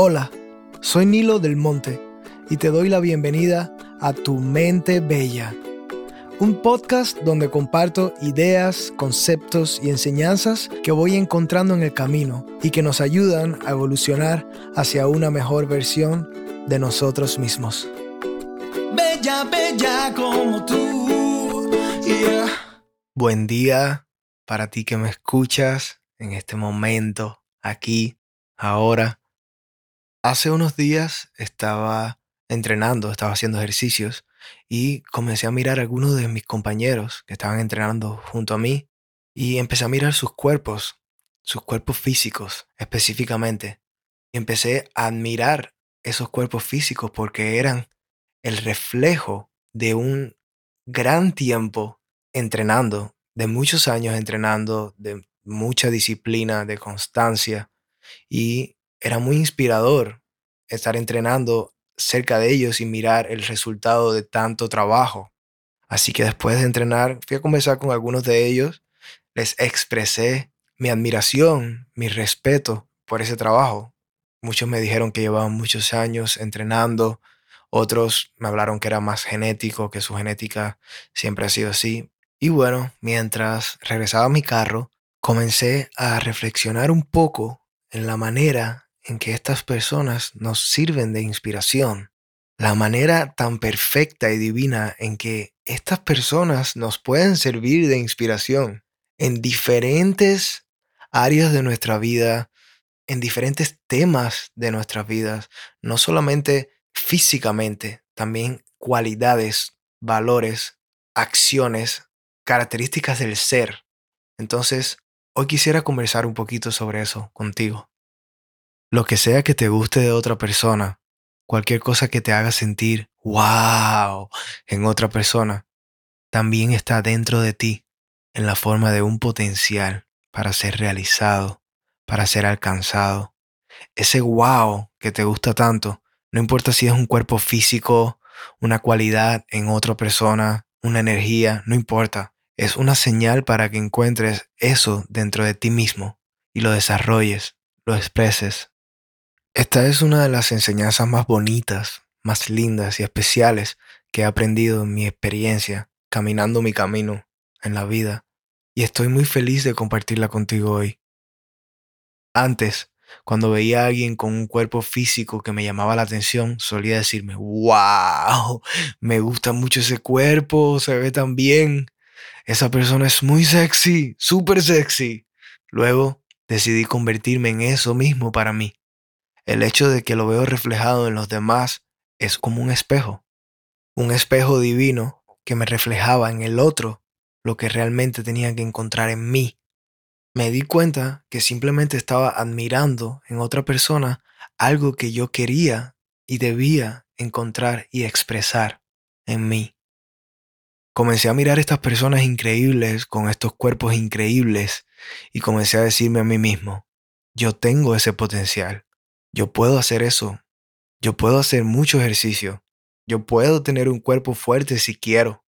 Hola, soy Nilo del Monte y te doy la bienvenida a Tu Mente Bella, un podcast donde comparto ideas, conceptos y enseñanzas que voy encontrando en el camino y que nos ayudan a evolucionar hacia una mejor versión de nosotros mismos. Bella, bella como tú. Buen día para ti que me escuchas en este momento, aquí, ahora. Hace unos días estaba entrenando, estaba haciendo ejercicios y comencé a mirar a algunos de mis compañeros que estaban entrenando junto a mí y empecé a mirar sus cuerpos, sus cuerpos físicos específicamente. Y empecé a admirar esos cuerpos físicos porque eran el reflejo de un gran tiempo entrenando, de muchos años entrenando, de mucha disciplina, de constancia y era muy inspirador estar entrenando cerca de ellos y mirar el resultado de tanto trabajo. Así que después de entrenar, fui a conversar con algunos de ellos, les expresé mi admiración, mi respeto por ese trabajo. Muchos me dijeron que llevaban muchos años entrenando, otros me hablaron que era más genético, que su genética siempre ha sido así. Y bueno, mientras regresaba a mi carro, comencé a reflexionar un poco en la manera en que estas personas nos sirven de inspiración, la manera tan perfecta y divina en que estas personas nos pueden servir de inspiración en diferentes áreas de nuestra vida, en diferentes temas de nuestras vidas, no solamente físicamente, también cualidades, valores, acciones, características del ser. Entonces, hoy quisiera conversar un poquito sobre eso contigo. Lo que sea que te guste de otra persona, cualquier cosa que te haga sentir wow en otra persona, también está dentro de ti en la forma de un potencial para ser realizado, para ser alcanzado. Ese wow que te gusta tanto, no importa si es un cuerpo físico, una cualidad en otra persona, una energía, no importa. Es una señal para que encuentres eso dentro de ti mismo y lo desarrolles, lo expreses, esta es una de las enseñanzas más bonitas, más lindas y especiales que he aprendido en mi experiencia caminando mi camino en la vida y estoy muy feliz de compartirla contigo hoy. Antes, cuando veía a alguien con un cuerpo físico que me llamaba la atención, solía decirme, wow, me gusta mucho ese cuerpo, se ve tan bien, esa persona es muy sexy, súper sexy. Luego decidí convertirme en eso mismo para mí el hecho de que lo veo reflejado en los demás es como un espejo, un espejo divino que me reflejaba en el otro lo que realmente tenía que encontrar en mí. Me di cuenta que simplemente estaba admirando en otra persona algo que yo quería y debía encontrar y expresar en mí. Comencé a mirar estas personas increíbles con estos cuerpos increíbles y comencé a decirme a mí mismo, yo tengo ese potencial yo puedo hacer eso. Yo puedo hacer mucho ejercicio. Yo puedo tener un cuerpo fuerte si quiero.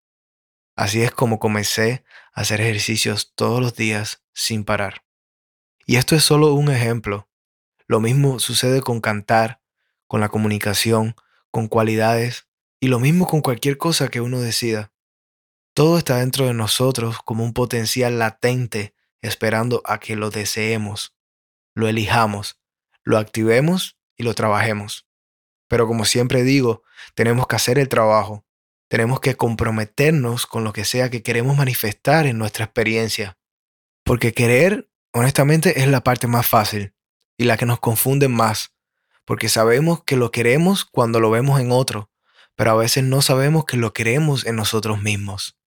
Así es como comencé a hacer ejercicios todos los días sin parar. Y esto es solo un ejemplo. Lo mismo sucede con cantar, con la comunicación, con cualidades y lo mismo con cualquier cosa que uno decida. Todo está dentro de nosotros como un potencial latente esperando a que lo deseemos, lo elijamos lo activemos y lo trabajemos. Pero como siempre digo, tenemos que hacer el trabajo. Tenemos que comprometernos con lo que sea que queremos manifestar en nuestra experiencia. Porque querer, honestamente, es la parte más fácil y la que nos confunde más. Porque sabemos que lo queremos cuando lo vemos en otro, pero a veces no sabemos que lo queremos en nosotros mismos.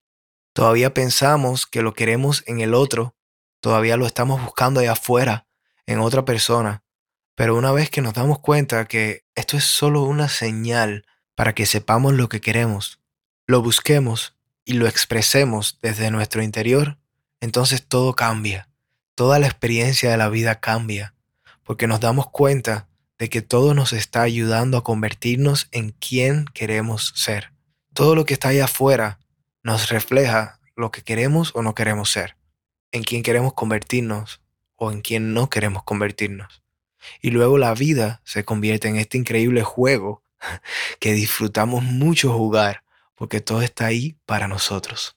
Todavía pensamos que lo queremos en el otro, todavía lo estamos buscando allá afuera, en otra persona, pero una vez que nos damos cuenta que esto es solo una señal para que sepamos lo que queremos, lo busquemos y lo expresemos desde nuestro interior, entonces todo cambia. Toda la experiencia de la vida cambia, porque nos damos cuenta de que todo nos está ayudando a convertirnos en quien queremos ser. Todo lo que está allá afuera nos refleja lo que queremos o no queremos ser, en quién queremos convertirnos o en quién no queremos convertirnos. Y luego la vida se convierte en este increíble juego que disfrutamos mucho jugar porque todo está ahí para nosotros.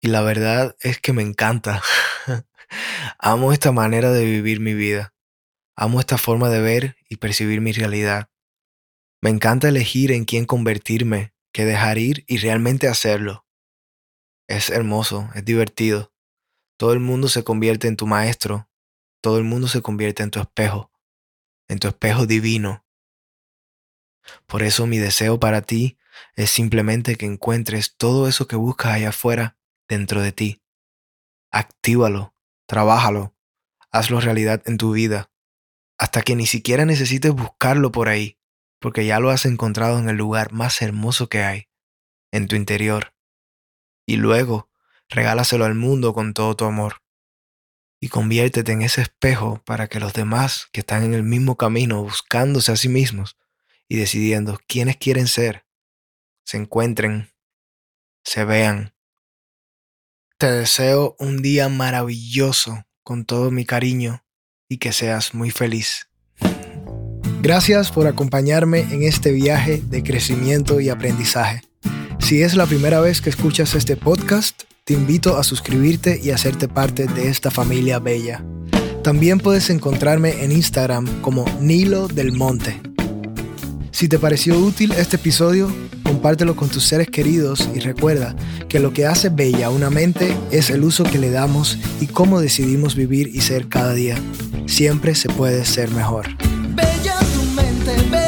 Y la verdad es que me encanta. Amo esta manera de vivir mi vida. Amo esta forma de ver y percibir mi realidad. Me encanta elegir en quién convertirme, qué dejar ir y realmente hacerlo. Es hermoso, es divertido. Todo el mundo se convierte en tu maestro. Todo el mundo se convierte en tu espejo, en tu espejo divino. Por eso mi deseo para ti es simplemente que encuentres todo eso que buscas allá afuera dentro de ti. Actívalo, trabájalo, hazlo realidad en tu vida, hasta que ni siquiera necesites buscarlo por ahí, porque ya lo has encontrado en el lugar más hermoso que hay, en tu interior. Y luego, regálaselo al mundo con todo tu amor. Y conviértete en ese espejo para que los demás que están en el mismo camino buscándose a sí mismos y decidiendo quiénes quieren ser, se encuentren, se vean. Te deseo un día maravilloso con todo mi cariño y que seas muy feliz. Gracias por acompañarme en este viaje de crecimiento y aprendizaje. Si es la primera vez que escuchas este podcast, te invito a suscribirte y hacerte parte de esta familia bella. También puedes encontrarme en Instagram como Nilo del Monte. Si te pareció útil este episodio, compártelo con tus seres queridos y recuerda que lo que hace bella una mente es el uso que le damos y cómo decidimos vivir y ser cada día. Siempre se puede ser mejor. Bella tu mente,